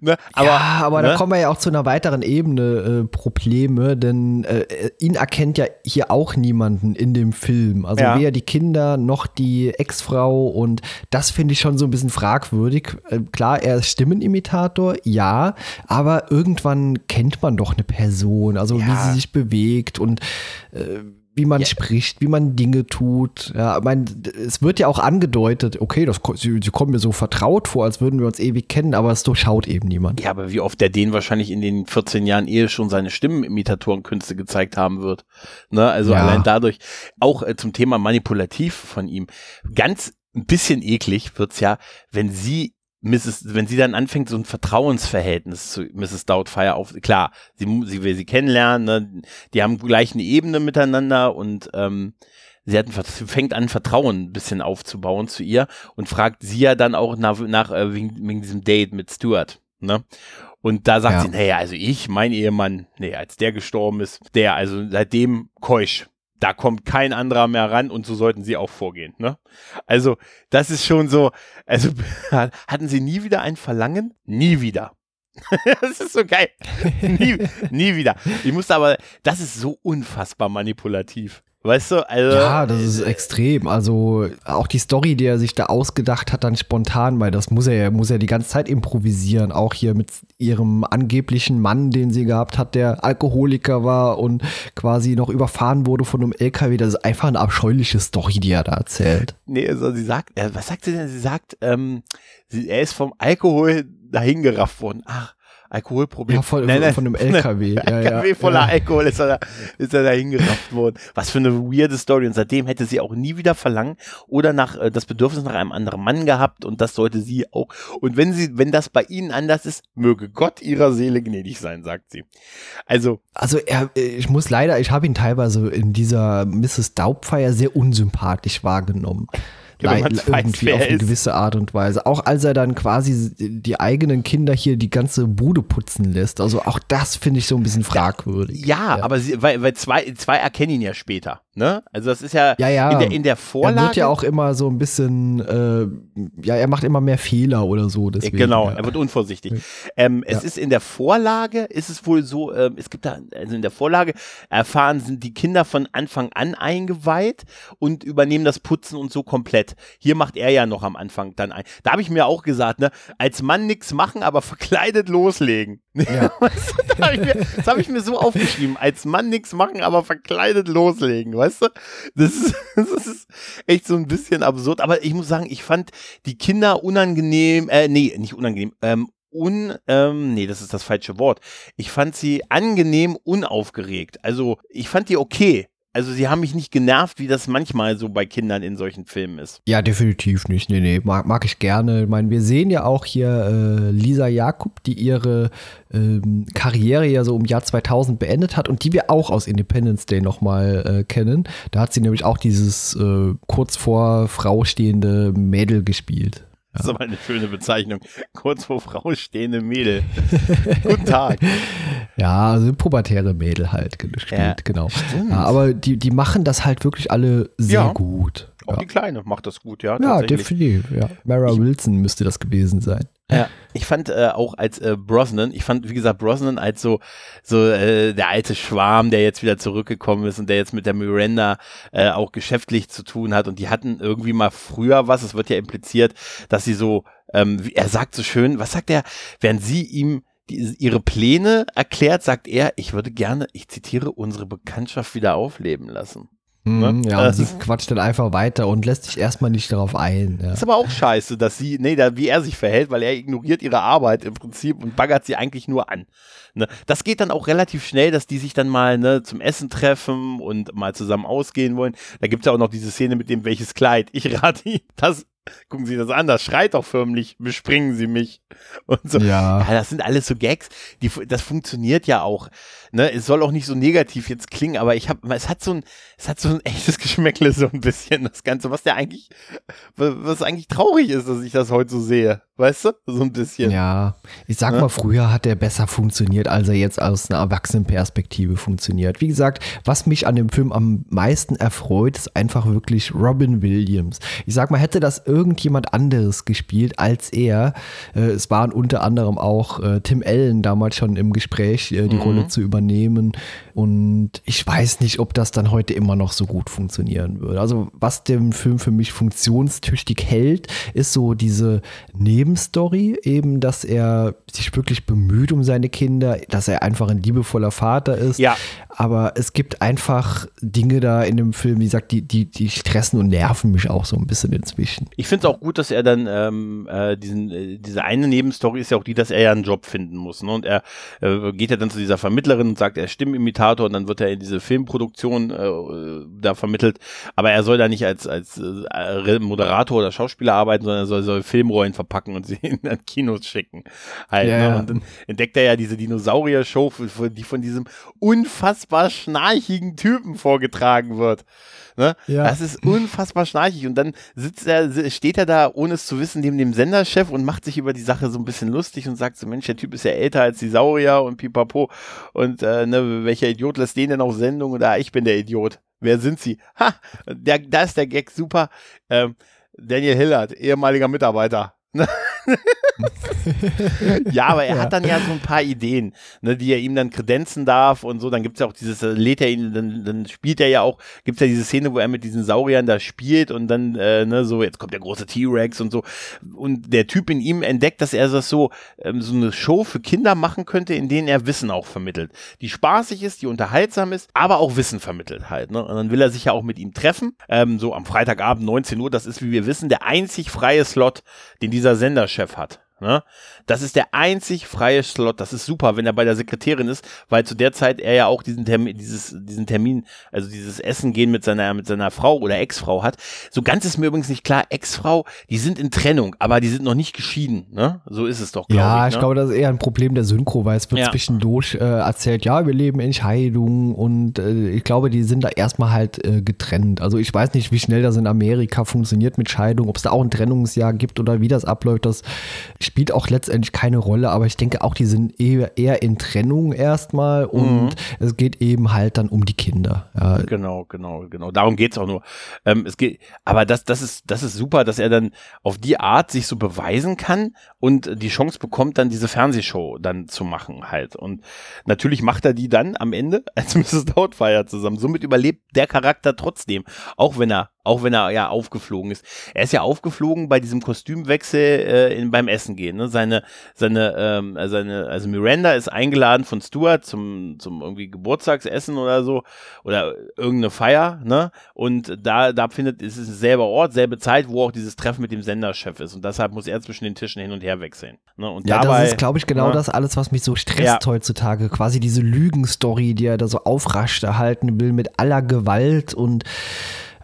Ne? Aber, ja, aber ne? da kommen wir ja auch zu einer weiteren Ebene äh, Probleme, denn äh, ihn erkennt ja hier auch niemanden in dem Film. Also Ja. weder die Kinder noch die Ex-Frau und das finde ich schon so ein bisschen fragwürdig. Äh, klar, er ist Stimmenimitator, ja, aber irgendwann kennt man doch eine Person, also Ja. wie sie sich bewegt und äh, wie man spricht, wie man Dinge tut. Ja, ich mein, es wird ja auch angedeutet, okay, das, sie, sie kommen mir so vertraut vor, als würden wir uns ewig kennen, aber es durchschaut eben niemand. Ja, aber wie oft der den wahrscheinlich in den 14 Jahren Ehe schon seine Stimmenimitatorenkünste gezeigt haben wird. Ne? Also Ja. allein dadurch, auch äh, zum Thema manipulativ von ihm, ganz ein bisschen eklig wird's ja, wenn sie Mrs., wenn sie dann anfängt, so ein Vertrauensverhältnis zu Mrs. Doubtfire auf, klar, sie, sie will sie kennenlernen, ne? die haben gleich eine Ebene miteinander und ähm, sie, hat ein, fängt an, Vertrauen ein bisschen aufzubauen zu ihr und fragt sie ja dann auch nach, nach äh, wegen, wegen diesem Date mit Stuart. Ne? Und da sagt Ja. sie, naja, also ich, mein Ehemann, nee, als der gestorben ist, der, also seitdem keusch. Da kommt kein anderer mehr ran und so sollten sie auch vorgehen. Ne? Also, das ist schon so, also hatten sie nie wieder ein Verlangen? Nie wieder. das ist so geil. nie, nie wieder. Ich musste aber, das ist so unfassbar manipulativ. Weißt du, also. Ja, das ist extrem. Also auch die Story, die er sich da ausgedacht hat, dann spontan, weil das muss er ja, muss er die ganze Zeit improvisieren. Auch hier mit ihrem angeblichen Mann, den sie gehabt hat, der Alkoholiker war und quasi noch überfahren wurde von einem LKW. Das ist einfach eine abscheuliche Story, die er da erzählt. Nee, also sie sagt, äh, was sagt sie denn? Sie sagt, ähm, sie, er ist vom Alkohol dahin gerafft worden. Ach, Alkoholproblem. Ja, von, Nein, nein, von einem LKW. Ja, LKW ja, voller ja. Alkohol ist er, da, ist er dahin gerafft worden. Was für eine weirde Story. Und seitdem hätte sie auch nie wieder verlangen oder nach äh, das Bedürfnis nach einem anderen Mann gehabt und das sollte sie auch. Und wenn sie, wenn das bei ihnen anders ist, möge Gott ihrer Seele gnädig sein, sagt sie. Also, Also er, ich muss leider, ich habe ihn teilweise in dieser Mrs. Daubfire sehr unsympathisch wahrgenommen. Ja, wenn Lei- man's weiß, irgendwie auf eine ist. gewisse Art und Weise. Auch als er dann quasi die eigenen Kinder hier die ganze Bude putzen lässt. Also auch das finde ich so ein bisschen fragwürdig. ja, aber sie, weil, weil zwei, zwei erkennen ihn ja später. Ne? Also das ist ja, Ja, ja. in der, in der Vorlage. Er wird ja auch immer so ein bisschen, äh, ja, er macht immer mehr Fehler oder so. Deswegen, genau, ja. er wird unvorsichtig. Ähm, es Ja. ist in der Vorlage, ist es wohl so, ähm, es gibt da, also in der Vorlage erfahren sind die Kinder von Anfang an eingeweiht und übernehmen das Putzen und so komplett. Hier macht er ja noch am Anfang dann ein. Da habe ich mir auch gesagt, ne, als Mann nichts machen, aber verkleidet loslegen. Ja. Weißt du, da hab ich mir, das habe ich mir so aufgeschrieben. Als Mann nichts machen, aber verkleidet loslegen, weißt du? Das ist, das ist echt so ein bisschen absurd. Aber ich muss sagen, ich fand die Kinder unangenehm, äh, nee, nicht unangenehm, ähm, un, ähm, nee, das ist das falsche Wort. Ich fand sie angenehm unaufgeregt. Also, ich fand die okay. Also, sie haben mich nicht genervt, wie das manchmal so bei Kindern in solchen Filmen ist. Ja, definitiv nicht. Nee, nee, mag, mag ich gerne. Ich meine, wir sehen ja auch hier äh, Lisa Jakob, die ihre ähm, Karriere ja so im Jahr 2000 beendet hat und die wir auch aus Independence Day nochmal äh, kennen. Da hat sie nämlich auch dieses äh, kurz vor Frau stehende Mädel gespielt. Das ist aber eine schöne Bezeichnung. Kurz vor Frau stehende Mädel. Guten Tag. Ja, also pubertäre Mädel halt gespielt, Ja, genau. Ja, aber die, die machen das halt wirklich alle sehr Ja. gut. Auch Ja, die Kleine macht das gut, ja. ja definitiv. Ja. Mara Wilson müsste das gewesen sein. Ja, ich fand äh, auch als äh, Brosnan, ich fand, wie gesagt, Brosnan als so, so äh, der alte Schwarm, der jetzt wieder zurückgekommen ist und der jetzt mit der Miranda äh, auch geschäftlich zu tun hat. Und die hatten irgendwie mal früher was, es wird ja impliziert, dass sie so, ähm, wie, er sagt so schön, was sagt er, während sie ihm die, ihre Pläne erklärt, sagt er, ich würde gerne, ich zitiere, unsere Bekanntschaft wieder aufleben lassen. Mhm, Ne? Ja, Äh, und sie quatscht dann einfach weiter und lässt sich erstmal nicht darauf ein. Ja. Ist aber auch scheiße, dass sie, nee, da, wie er sich verhält, weil er ignoriert ihre Arbeit im Prinzip und baggert sie eigentlich nur an. Ne? Das geht dann auch relativ schnell, dass die sich dann mal ne, zum Essen treffen und mal zusammen ausgehen wollen. Da gibt es ja auch noch diese Szene mit dem, welches Kleid. Ich rate Ihnen, das, gucken Sie das an, das schreit doch förmlich, bespringen Sie mich. Und so. Ja. Ja, das sind alles so Gags, die, das funktioniert ja auch. Ne? Es soll auch nicht so negativ jetzt klingen, aber ich habe, es hat so ein, es hat so ein echtes Geschmäckle so ein bisschen, das Ganze, was der eigentlich, wa- was eigentlich traurig ist, dass ich das heute so sehe. Weißt du? So ein bisschen. Ja, ich sag Ne? mal, früher hat er besser funktioniert, als er jetzt aus einer Erwachsenenperspektive funktioniert. Wie gesagt, was mich an dem Film am meisten erfreut, ist einfach wirklich Robin Williams. Ich sag mal, hätte das irgendjemand anderes gespielt als er, äh, es waren unter anderem auch äh, Tim Allen damals schon im Gespräch, äh, die Mhm. Rolle zu übernehmen. Und ich weiß nicht, ob das dann heute immer noch so gut funktionieren würde. Also, was den Film für mich funktionstüchtig hält, ist so diese Nebenstory, eben, dass er sich wirklich bemüht um seine Kinder, dass er einfach ein liebevoller Vater ist. Ja. Aber es gibt einfach Dinge da in dem Film, wie gesagt, die, die, die stressen und nerven mich auch so ein bisschen inzwischen. Ich finde es auch gut, dass er dann ähm, äh, diesen, äh, diese eine Nebenstory ist ja auch die, dass er ja einen Job finden muss. Ne? Und er äh, geht ja dann zu dieser Vermittlerin und sagt, er ist Stimmimitator und dann wird er in diese Filmproduktion äh, da vermittelt. Aber er soll da nicht als, als äh, Moderator oder Schauspieler arbeiten, sondern er soll, soll Filmrollen verpacken und sie in an Kinos schicken. Halt, Ja, ne? Und dann entdeckt er ja diese Dinosaurier-Show, die von diesem unfassbar schnarchigen Typen vorgetragen wird. Ne? Ja. Das ist unfassbar schnarchig. Und dann sitzt er, steht er da, ohne es zu wissen, neben dem Senderchef und macht sich über die Sache so ein bisschen lustig und sagt so, Mensch, der Typ ist ja älter als die Saurier und pipapo. Und äh, ne, welcher Idiot lässt den denn auf Sendung? Und ah, ich bin der Idiot. Wer sind sie? Ha, der, da ist der Gag super. Ähm, Daniel Hillard, ehemaliger Mitarbeiter. ja, aber er Ja. hat dann ja so ein paar Ideen, ne, die er ihm dann kredenzen darf und so. Dann gibt's ja auch dieses, äh, lädt er ihn, dann, dann spielt er ja auch, gibt's ja diese Szene, wo er mit diesen Sauriern da spielt und dann, äh, ne, so, jetzt kommt der große T-Rex und so. Und der Typ in ihm entdeckt, dass er das so, ähm, so eine Show für Kinder machen könnte, in denen er Wissen auch vermittelt. Die spaßig ist, die unterhaltsam ist, aber auch Wissen vermittelt halt. Ne? Und dann will er sich ja auch mit ihm treffen. Ähm, so am Freitagabend 19 Uhr, das ist, wie wir wissen, der einzig freie Slot, den dieser Senderchef hat. Ne? Das ist der einzig freie Slot. Das ist super, wenn er bei der Sekretärin ist, weil zu der Zeit er ja auch diesen Termin, dieses, diesen Termin, also dieses Essen gehen mit seiner, mit seiner Frau oder Ex-Frau hat. So ganz ist mir übrigens nicht klar. Ex-Frau, die sind in Trennung, aber die sind noch nicht geschieden. Ne? So ist es doch, glaube ja, ich. ich ne? glaube, das ist eher ein Problem der Synchro, weil es wird Ja. zwischendurch äh, erzählt, ja, wir leben in Scheidung und äh, ich glaube, die sind da erstmal halt äh, getrennt. Also ich weiß nicht, wie schnell das in Amerika funktioniert mit Scheidung, ob es da auch ein Trennungsjahr gibt oder wie das abläuft, das spielt auch letztendlich keine Rolle, aber ich denke auch, die sind eher, eher in Trennung erstmal und Mhm. es geht eben halt dann um die Kinder. Ja, Genau, genau, genau. Darum geht's auch nur. Ähm, es geht, aber das, das ist, das ist super, dass er dann auf die Art sich so beweisen kann und die Chance bekommt, dann diese Fernsehshow dann zu machen halt. Und natürlich macht er die dann am Ende als Mrs. Doubtfire zusammen. Somit überlebt der Charakter trotzdem, auch wenn er auch wenn er ja aufgeflogen ist. Er ist ja aufgeflogen bei diesem Kostümwechsel äh, in, beim Essen gehen. Ne? Seine, seine, ähm, seine, also Miranda ist eingeladen von Stuart zum, zum irgendwie Geburtstagsessen oder so oder irgendeine Feier, ne? Und da, da findet, ist es selber Ort, selbe Zeit, wo auch dieses Treffen mit dem Senderchef ist. Und deshalb muss er zwischen den Tischen hin und her wechseln. Ne? Und Ja, dabei, das ist, glaube ich, genau ne? das alles, was mich so stresst Ja. heutzutage. Quasi diese Lügenstory, die er da so aufrascht erhalten will mit aller Gewalt und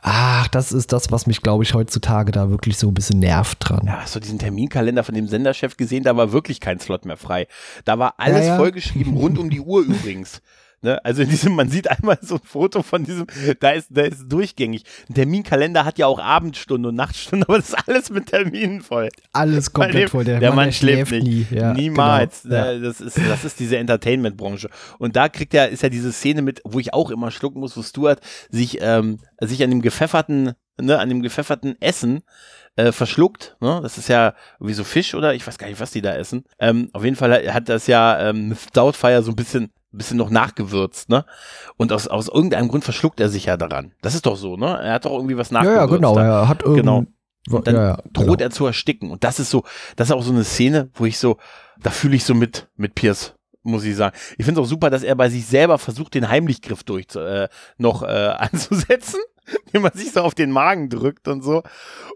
ach, das ist das, was mich, glaube ich, heutzutage da wirklich so ein bisschen nervt dran. Ja, hast du diesen Terminkalender von dem Senderchef gesehen? Da war wirklich kein Slot mehr frei. Da war alles Ja, ja. vollgeschrieben, rund um die Uhr übrigens. Ne? Also in diesem, man sieht einmal so ein Foto von diesem, da ist, da ist durchgängig. Ein Terminkalender hat ja auch Abendstunde und Nachtstunde, aber das ist alles mit Terminen voll. Alles komplett voll. Der, der Mann, Mann schläft, schläft nie. Ja, Niemals. Genau. Ja. Das, ist, das ist diese Entertainment-Branche. Und da kriegt er, ist ja diese Szene mit, wo ich auch immer schlucken muss, wo Stuart sich, ähm, sich an dem gepfefferten, ne, an dem gepfefferten Essen äh, verschluckt. Ne? Das ist ja wie so Fisch oder ich weiß gar nicht, was die da essen. Ähm, auf jeden Fall hat das ja ähm, Doubtfire so ein bisschen bisschen noch nachgewürzt, ne? Und aus, aus irgendeinem Grund verschluckt er sich ja daran. Das ist doch so, ne? Er hat doch irgendwie was nachgewürzt. Ja, ja genau. Da. Er hat irgendwie. Genau. Und dann ja, ja, droht genau. er zu ersticken. Und das ist so, das ist auch so eine Szene, wo ich so, da fühle ich so mit, mit Pierce, muss ich sagen. Ich finde es auch super, dass er bei sich selber versucht, den Heimlichgriff durch äh, noch äh, anzusetzen, den man sich so auf den Magen drückt und so.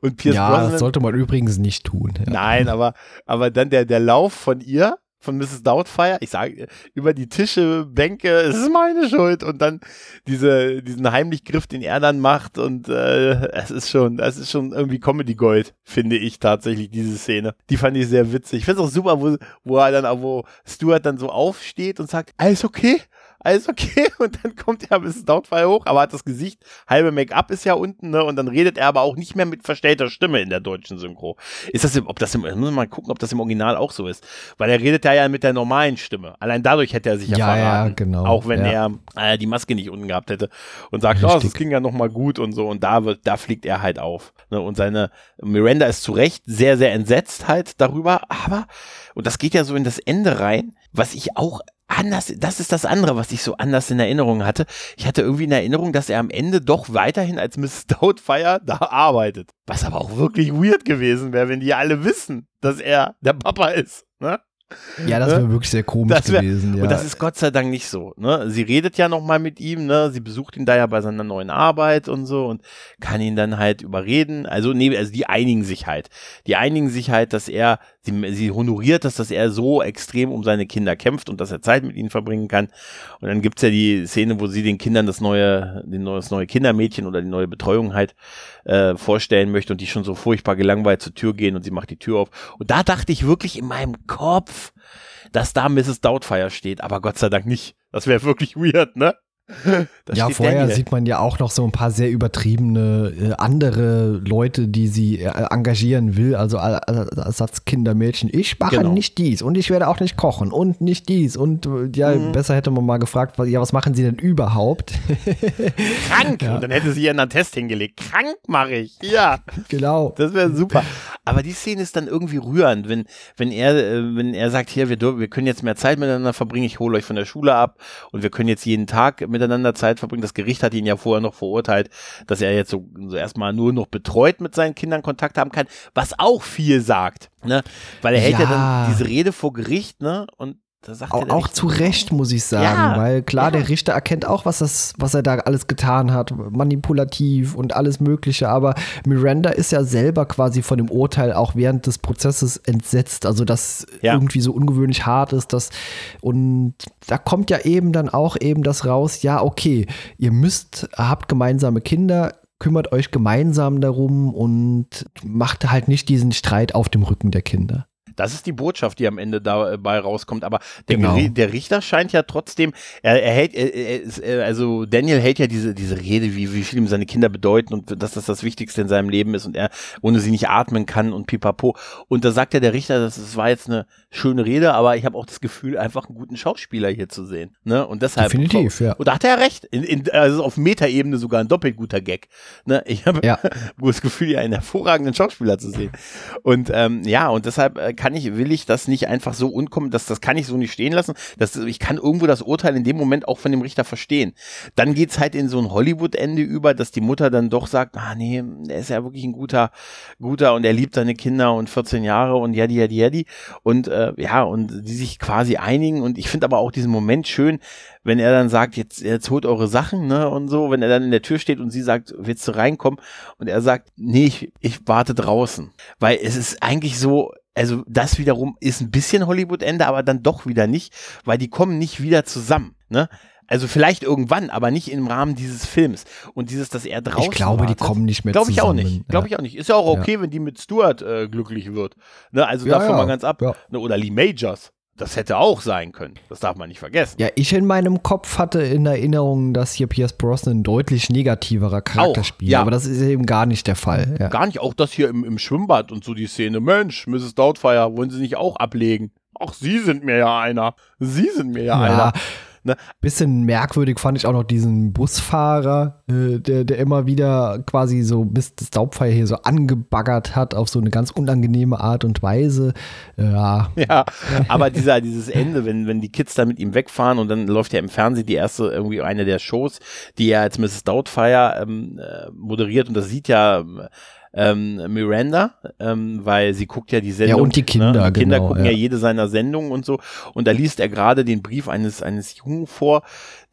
Und Pierce ja, Brosnan, das sollte man übrigens nicht tun. Ja. Nein, aber, aber dann der, der Lauf von ihr, von Mrs. Doubtfire. Ich sage über die Tische, Bänke, es ist meine Schuld und dann diese, diesen Heimlichgriff, den er dann macht und äh, es ist schon, es ist schon irgendwie Comedy Gold, finde ich tatsächlich diese Szene. Die fand ich sehr witzig. Ich finde es auch super, wo, wo er dann, wo Stuart dann so aufsteht und sagt, alles okay? Alles okay. Und dann kommt er bisschen Doubtfire hoch, aber hat das Gesicht, halbe Make-up ist ja unten, ne? Und dann redet er aber auch nicht mehr mit verstellter Stimme in der deutschen Synchro. Ist das, ob das im, muss man mal gucken, ob das im Original auch so ist. Weil er redet ja mit der normalen Stimme. Allein dadurch hätte er sich ja, ja verraten. Ja, genau. Auch wenn ja. er äh, die Maske nicht unten gehabt hätte. Und sagt, Richtig. oh, das ging ja nochmal gut und so. Und da wird, da fliegt er halt auf. Ne? Und seine Miranda ist zu Recht sehr, sehr entsetzt halt darüber. Aber, und das geht ja so in das Ende rein, was ich auch anders, das ist das andere, was ich so anders in Erinnerung hatte. Ich hatte irgendwie in Erinnerung, dass er am Ende doch weiterhin als Miss Doubtfire da arbeitet. Was aber auch wirklich weird gewesen wäre, wenn die alle wissen, dass er der Papa ist. Ne? Ja, das wäre ne? wirklich sehr komisch wär, gewesen. Ja. Und das ist Gott sei Dank nicht so. Ne? Sie redet ja nochmal mit ihm, ne? sie besucht ihn da ja bei seiner neuen Arbeit und so und kann ihn dann halt überreden. Also, nee, also die einigen sich halt. Die einigen sich halt, dass er, sie, sie honoriert das, dass er so extrem um seine Kinder kämpft und dass er Zeit mit ihnen verbringen kann. Und dann gibt's ja die Szene, wo sie den Kindern das neue, den, das neue Kindermädchen oder die neue Betreuung halt äh, vorstellen möchte und die schon so furchtbar gelangweilt zur Tür gehen und sie macht die Tür auf. Und da dachte ich wirklich in meinem Kopf, dass da Mrs. Doubtfire steht, aber Gott sei Dank nicht. Das wäre wirklich weird, ne? ja, vorher Daniel. sieht man ja auch noch so ein paar sehr übertriebene äh, andere Leute, die sie äh, engagieren will, also Ersatzkindermädchen. Ich mache genau. nicht dies und ich werde auch nicht kochen und nicht dies und äh, ja, mhm. besser hätte man mal gefragt, was, ja, was machen sie denn überhaupt? Krank! Ja. Und dann hätte sie ihren Attest hingelegt. Krank mache ich. Ja. Genau. Das wäre super. Aber die Szene ist dann irgendwie rührend, wenn, wenn er, äh, wenn er sagt, hier, wir, wir können jetzt mehr Zeit miteinander verbringen, ich hole euch von der Schule ab und wir können jetzt jeden Tag mit miteinander Zeit verbringen. Das Gericht hat ihn ja vorher noch verurteilt, dass er jetzt so, so erstmal nur noch betreut mit seinen Kindern Kontakt haben kann, was auch viel sagt, ne? Weil er hält ja, ja dann diese Rede vor Gericht, ne? Und auch, auch zu Recht, muss ich sagen, ja, weil klar, ja. der Richter erkennt auch, was, das, was er da alles getan hat, manipulativ und alles Mögliche, aber Miranda ist ja selber quasi von dem Urteil auch während des Prozesses entsetzt, also das ja. irgendwie so ungewöhnlich hart ist, das und da kommt ja eben dann auch eben das raus, ja, okay, ihr müsst, habt gemeinsame Kinder, kümmert euch gemeinsam darum und macht halt nicht diesen Streit auf dem Rücken der Kinder. Das ist die Botschaft, die am Ende dabei rauskommt. Aber der, genau. der Richter scheint ja trotzdem, er, er hält, er, er, also Daniel hält ja diese, diese Rede, wie, wie viel ihm seine Kinder bedeuten und dass das das Wichtigste in seinem Leben ist und er ohne sie nicht atmen kann und pipapo. Und da sagt ja der Richter, das, das war jetzt eine schöne Rede, aber ich habe auch das Gefühl, einfach einen guten Schauspieler hier zu sehen. Ne? Und deshalb. Definitiv, ja. Und da hat er recht. In, in, also auf Metaebene sogar ein doppelt guter Gag. Ne? Ich habe ja. das Gefühl, hier einen hervorragenden Schauspieler zu sehen. Und ähm, ja, und deshalb äh, kann kann ich, will ich das nicht einfach so unkommen, das, das kann ich so nicht stehen lassen. Das, ich kann irgendwo das Urteil in dem Moment auch von dem Richter verstehen. Dann geht es halt in so ein Hollywood-Ende über, dass die Mutter dann doch sagt, ah nee, er ist ja wirklich ein guter, guter und er liebt seine Kinder und 14 Jahre und jadi, jadi, jadi. Und äh, ja, und die sich quasi einigen. Und ich finde aber auch diesen Moment schön, wenn er dann sagt, jetzt, jetzt holt eure Sachen, ne, und so, wenn er dann in der Tür steht und sie sagt, willst du reinkommen? Und er sagt, nee, ich, ich warte draußen. Weil es ist eigentlich so, also das wiederum ist ein bisschen Hollywood-Ende, aber dann doch wieder nicht, weil die kommen nicht wieder zusammen. Ne? Also vielleicht irgendwann, aber nicht im Rahmen dieses Films. Und dieses, dass er draußen Ich glaube, wartet, die kommen nicht mehr Glaube ich auch nicht. Glaube ich auch nicht. Ist ja auch okay, ja. wenn die mit Stuart äh, glücklich wird. Ne? Also ja, davon ja. mal ganz ab. Ne? Oder Lee Majors. Das hätte auch sein können. Das darf man nicht vergessen. Ja, ich in meinem Kopf hatte in Erinnerung, dass hier Pierce Brosnan ein deutlich negativerer Charakter Auch, spielt. ja. Aber das ist eben gar nicht der Fall. Ja. Gar nicht auch das hier im, im Schwimmbad und so die Szene. Mensch, Mrs. Doubtfire, wollen Sie nicht auch ablegen? Ach, Sie sind mir ja einer. Sie sind mir ja, Ja, einer. Ne? bisschen merkwürdig fand ich auch noch diesen Busfahrer, äh, der, der immer wieder quasi so bis das Daubfeuer hier so angebaggert hat auf so eine ganz unangenehme Art und Weise. Ja, Ja, aber dieser, dieses Ende, wenn, wenn die Kids da mit ihm wegfahren und dann läuft ja im Fernsehen die erste, irgendwie eine der Shows, die er als Mrs. Doubtfire ähm, äh, moderiert und das sieht ja ähm, Miranda, ähm, weil sie guckt ja die Sendung. Ja, und die Kinder, ne? Die Kinder genau, gucken ja. ja. jede seiner Sendungen und so. Und da liest er gerade den Brief eines, eines Jungen vor,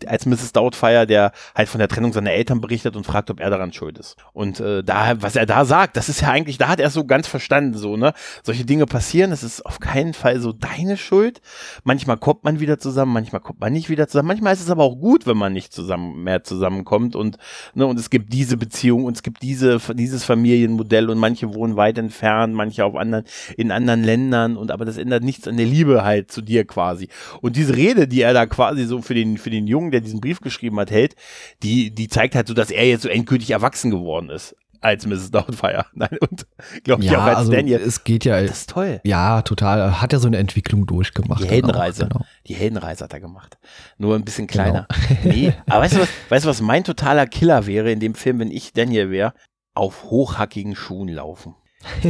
als Mrs. Doubtfire, der halt von der Trennung seiner Eltern berichtet und fragt, ob er daran schuld ist. Und äh, da, was er da sagt, das ist ja eigentlich, da hat er es so ganz verstanden, so, ne? Solche Dinge passieren, das ist auf keinen Fall so deine Schuld. Manchmal kommt man wieder zusammen, manchmal kommt man nicht wieder zusammen. Manchmal ist es aber auch gut, wenn man nicht zusammen mehr zusammenkommt und, ne, und es gibt diese Beziehung und es gibt diese, dieses Familienmodell und manche wohnen weit entfernt, manche auf anderen, in anderen Ländern und aber das ändert nichts an der Liebe halt zu dir quasi. Und diese Rede, die er da quasi so für den, für den Jungen, der diesen Brief geschrieben hat, hält, die, die zeigt halt so, dass er jetzt so endgültig erwachsen geworden ist als Mrs. Doubtfire. Nein, und glaube ich ja auch als also Daniel. es geht ja, Das ist toll. ja, total. Hat ja so eine Entwicklung durchgemacht. Die Heldenreise. Auch, genau. Die Heldenreise hat er gemacht. Nur ein bisschen kleiner. nee, aber weißt du, was, weißt du, was mein totaler Killer wäre in dem Film, wenn ich Daniel wäre? Auf hochhackigen Schuhen laufen.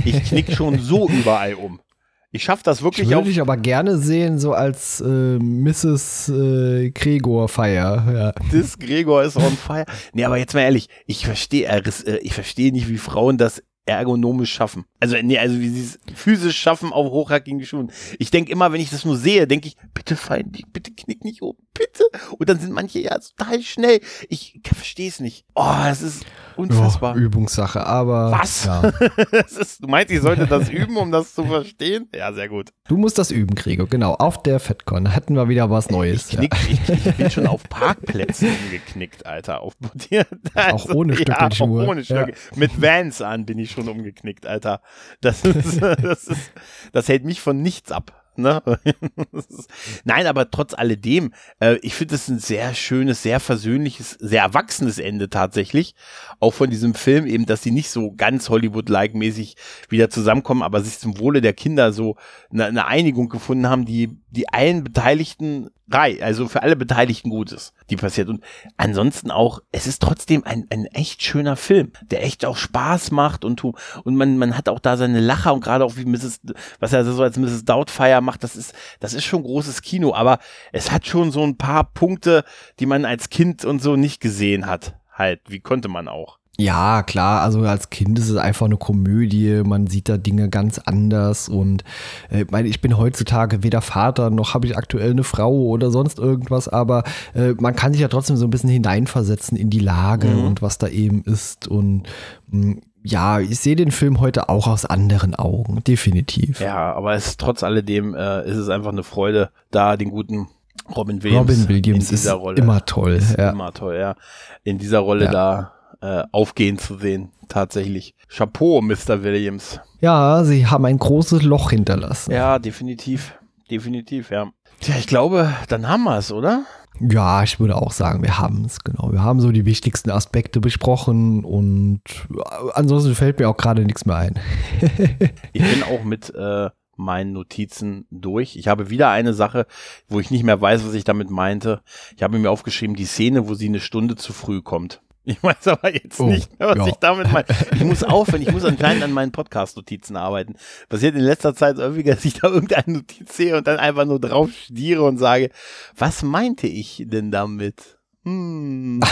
Ich knick schon so überall um. Ich schaff das Ich wirklich würde auf. dich aber gerne sehen, so als äh, Mrs. Äh, Gregor Feier. Ja. Das Gregor ist on fire. Nee, aber jetzt mal ehrlich, ich verstehe, äh, ich verstehe nicht, wie Frauen das ergonomisch schaffen. Also, nee, also wie sie es physisch schaffen auf hochhackigen Schuhen. Ich denke immer, wenn ich das nur sehe, denke ich, bitte fallen die, bitte knick nicht um, bitte. Und dann sind manche ja total schnell. Ich verstehe es nicht. Oh, das ist unfassbar. Ja, Übungssache, aber. Was? Ja. Ist, du meinst, ich sollte das üben, um das zu verstehen? Ja, sehr gut. Du musst das üben, Gregor, genau. Auf der FedCon hätten wir wieder was Neues. Ich, knick, ich, ich bin schon auf Parkplätzen umgeknickt, Alter. Auf, Auch ohne ja, Stöckelschuhe. auch ohne Stöckel. Mit Vans an bin ich schon umgeknickt, Alter. Das ist, das ist, das hält mich von nichts ab. Ne? Nein, aber trotz alledem, äh, ich finde es ein sehr schönes, sehr versöhnliches, sehr erwachsenes Ende tatsächlich. Auch von diesem Film eben, dass sie nicht so ganz Hollywood-like-mäßig wieder zusammenkommen, aber sich zum Wohle der Kinder so eine, eine Einigung gefunden haben, die, die allen Beteiligten also für alle Beteiligten gut ist, die passiert. Und ansonsten auch, es ist trotzdem ein, ein echt schöner Film, der echt auch Spaß macht und, und man, man hat auch da seine Lacher und gerade auch wie Mrs., was er so als Mrs. Doubtfire macht, das ist, das ist schon großes Kino, aber es hat schon so ein paar Punkte, die man als Kind und so nicht gesehen hat. Halt, wie konnte man auch? Ja, klar, also als Kind ist es einfach eine Komödie, man sieht da Dinge ganz anders und äh, ich meine, ich bin heutzutage weder Vater noch habe ich aktuell eine Frau oder sonst irgendwas, aber äh, man kann sich ja trotzdem so ein bisschen hineinversetzen in die Lage Mhm. und was da eben ist und mh, ja, ich sehe den Film heute auch aus anderen Augen, definitiv. Ja, aber es ist trotz alledem äh, ist es einfach eine Freude, da den guten Robin Williams, Robin Williams in dieser ist Rolle immer toll. ist Ja. immer toll, ja, in dieser Rolle Ja. da äh, aufgehen zu sehen, tatsächlich. Chapeau, Mr. Williams. ja, sie haben ein großes Loch hinterlassen. Ja, definitiv, definitiv, ja. Tja, ich glaube, dann haben wir es, oder? Ja, ich würde auch sagen, wir haben es, genau. Wir haben so die wichtigsten Aspekte besprochen und äh, ansonsten fällt mir auch gerade nichts mehr ein. Ich bin auch mit äh, meinen Notizen durch. Ich habe wieder eine Sache, wo ich nicht mehr weiß, was ich damit meinte. Ich habe mir aufgeschrieben, die Szene, wo sie eine Stunde zu früh kommt. Ich weiß aber jetzt Oh, nicht mehr, was ja. ich damit meine. Ich muss aufhören, ich muss anscheinend an meinen Podcast-Notizen arbeiten. Passiert in letzter Zeit häufiger, dass ich da irgendeine Notiz sehe und dann einfach nur drauf stiere und sage, was meinte ich denn damit? Hm.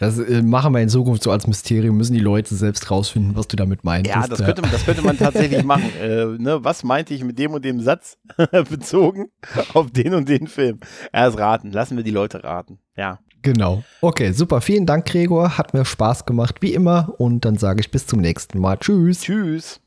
Das äh, machen wir in Zukunft so als Mysterium, müssen die Leute selbst rausfinden, was du damit meinst. Ja, das könnte, das könnte man tatsächlich machen. Äh, ne, was meinte ich mit dem und dem Satz bezogen auf den und den Film? Erst raten. Lassen wir die Leute raten. Ja. Genau. Okay, super. Vielen Dank, Gregor. Hat mir Spaß gemacht, wie immer. Und dann sage ich bis zum nächsten Mal. Tschüss. Tschüss.